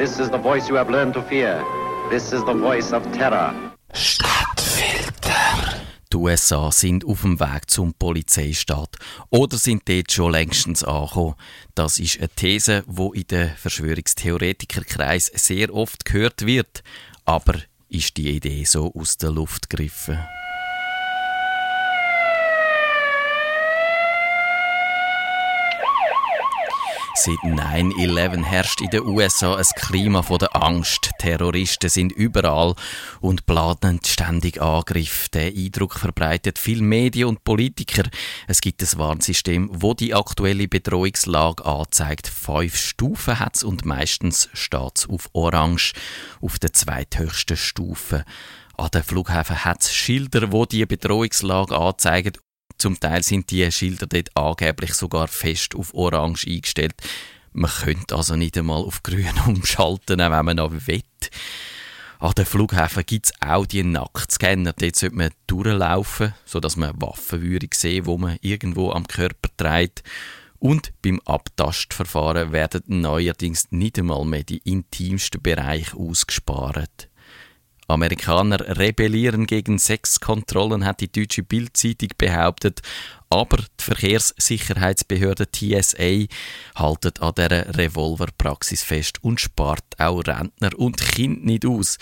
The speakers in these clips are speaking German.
This is the voice you have learned to fear. This is the voice of terror. Stadtfilter. Die USA sind auf dem Weg zum Polizeistaat oder sind dort schon längstens angekommen. Das ist eine These, die in den Verschwörungstheoretikerkreis sehr oft gehört wird. Aber ist die Idee so aus der Luft gegriffen? Seit 9-11 herrscht in den USA ein Klima der Angst. Terroristen sind überall und planen ständig Angriff. Der Eindruck verbreitet viele Medien und Politiker. Es gibt ein Warnsystem, wo die aktuelle Bedrohungslage anzeigt. Fünf Stufen hat es und meistens steht es auf Orange, auf der zweithöchsten Stufe. An den Flughäfen hat es Schilder, wo die Bedrohungslage anzeigen zum Teil sind die Schilder dort angeblich sogar fest auf Orange eingestellt. Man könnte also nicht einmal auf Grün umschalten, wenn man noch will. An den Flughäfen gibt es auch die Nacktscanner. Dort sollte man durchlaufen, sodass man Waffen würde sehen, wo man irgendwo am Körper trägt. Und beim Abtastverfahren werden neuerdings nicht einmal mehr die intimsten Bereiche ausgespart. Amerikaner rebellieren gegen Sexkontrollen, hat die deutsche Bildzeitung behauptet. Aber die Verkehrssicherheitsbehörde TSA haltet an dieser Revolverpraxis fest und spart auch Rentner und Kind nicht aus.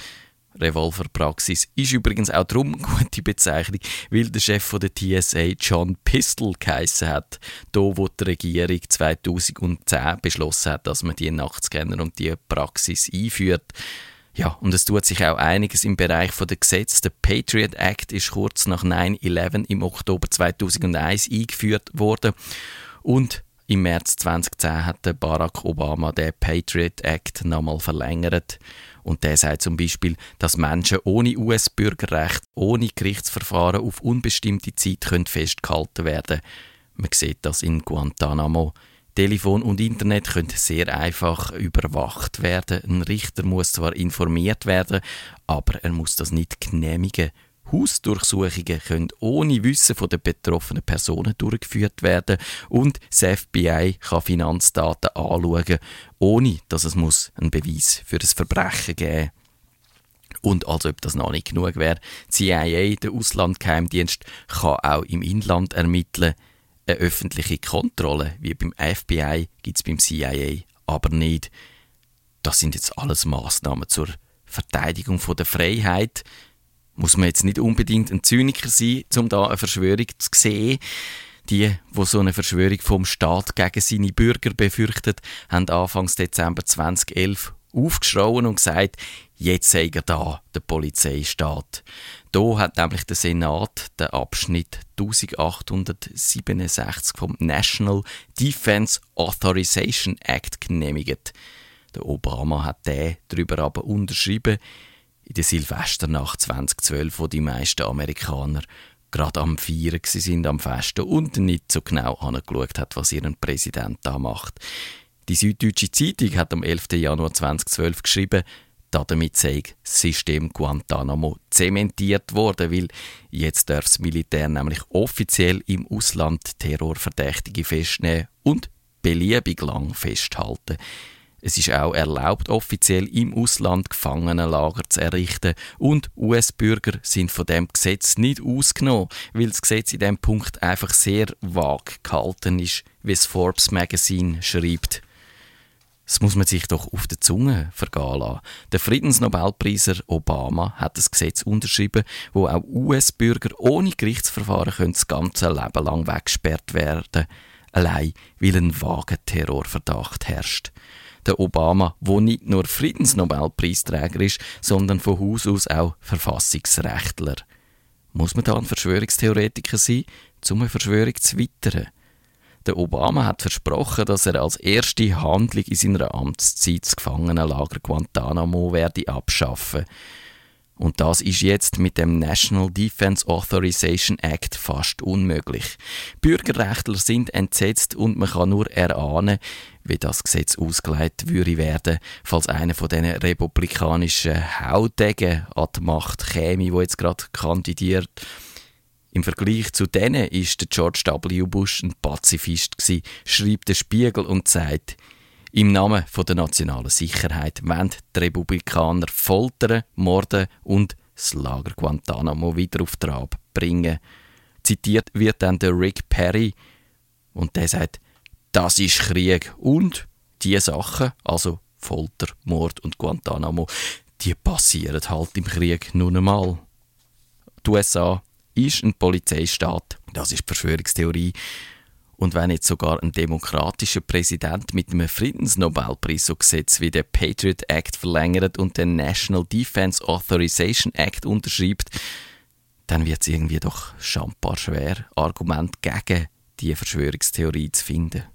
Revolverpraxis ist übrigens auch darum eine gute Bezeichnung, weil der Chef der TSA John Pistol geheissen hat. Da, wo die Regierung 2010 beschlossen hat, dass man die Nachtscanner und die Praxis einführt. Ja, und es tut sich auch einiges im Bereich der Gesetze. Der Patriot Act ist kurz nach 9-11 im Oktober 2001 eingeführt worden. Und im März 2010 hat Barack Obama den Patriot Act nochmal verlängert. Und der sagt zum Beispiel, dass Menschen ohne US-Bürgerrecht, ohne Gerichtsverfahren auf unbestimmte Zeit können festgehalten werden Man sieht das in Guantanamo. Telefon und Internet können sehr einfach überwacht werden. Ein Richter muss zwar informiert werden, aber er muss das nicht genehmigen. Hausdurchsuchungen können ohne Wissen von der betroffenen Personen durchgeführt werden und das FBI kann Finanzdaten anschauen, ohne dass es muss einen Beweis für das Verbrechen geben und als ob das noch nicht genug wäre, CIA, der Auslandgeheimdienst, kann auch im Inland ermitteln. Eine öffentliche Kontrolle wie beim FBI gibt es beim CIA aber nicht. Das sind jetzt alles Maßnahmen zur Verteidigung von der Freiheit. Muss man jetzt nicht unbedingt ein Zyniker sein, um da eine Verschwörung zu sehen. Die, wo so eine Verschwörung vom Staat gegen seine Bürger befürchtet, haben Anfangs Dezember 2011 aufgeschrauen und gesagt, jetzt sei er da, der Polizeistaat. Da hat nämlich der Senat den Abschnitt 1867 vom National Defense Authorization Act genehmigt. Der Obama hat den darüber aber unterschrieben in der Silvesternacht 2012, wo die meisten Amerikaner gerade am Feiern sind am Festen und nicht so genau angeschaut hat, was ihren Präsident da macht. Die Süddeutsche Zeitung hat am 11. Januar 2012 geschrieben, damit sei das System Guantanamo zementiert worden, weil jetzt darf das Militär nämlich offiziell im Ausland Terrorverdächtige festnehmen und beliebig lang festhalten. Es ist auch erlaubt, offiziell im Ausland Gefangenenlager zu errichten und US-Bürger sind von dem Gesetz nicht ausgenommen, weil das Gesetz in dem Punkt einfach sehr vage gehalten ist, wie es Forbes Magazine schreibt. Das muss man sich doch auf der Zunge vergehen lassen. Der Friedensnobelpreiser Obama hat ein Gesetz unterschrieben, wo auch US-Bürger ohne Gerichtsverfahren können das ganze Leben lang weggesperrt werden allein weil ein vager Terrorverdacht herrscht. Der Obama, wo nicht nur Friedensnobelpreisträger ist, sondern von Haus aus auch Verfassungsrechtler. Muss man da ein Verschwörungstheoretiker sein, um eine Verschwörung zu wittern? Der Obama hat versprochen, dass er als erste Handlung in seiner Amtszeit das Gefangenenlager Guantanamo werde abschaffen. Und das ist jetzt mit dem National Defense Authorization Act fast unmöglich. Bürgerrechtler sind entsetzt und man kann nur erahnen, wie das Gesetz ausgelegt würde werden, falls einer von diesen republikanischen Haudegen an die Macht käme, wo jetzt gerade kandidiert. Im Vergleich zu denen ist George W. Bush ein Pazifist gewesen, schreibt der Spiegel und sagt, Im Namen der nationalen Sicherheit wollen die Republikaner foltern, morden und das Lager Guantanamo wieder auf Trab bringen. Zitiert wird dann der Rick Perry und der sagt, das ist Krieg und die Sachen, also Folter, Mord und Guantanamo, die passieren halt im Krieg nur einmal. Die USA ist ein Polizeistaat, das ist die Verschwörungstheorie. Und wenn jetzt sogar ein demokratischer Präsident mit einem Friedensnobelpreis so Gesetz wie der Patriot Act verlängert und den National Defense Authorization Act unterschreibt, dann wird es irgendwie doch schambar schwer, Argument gegen die Verschwörungstheorie zu finden.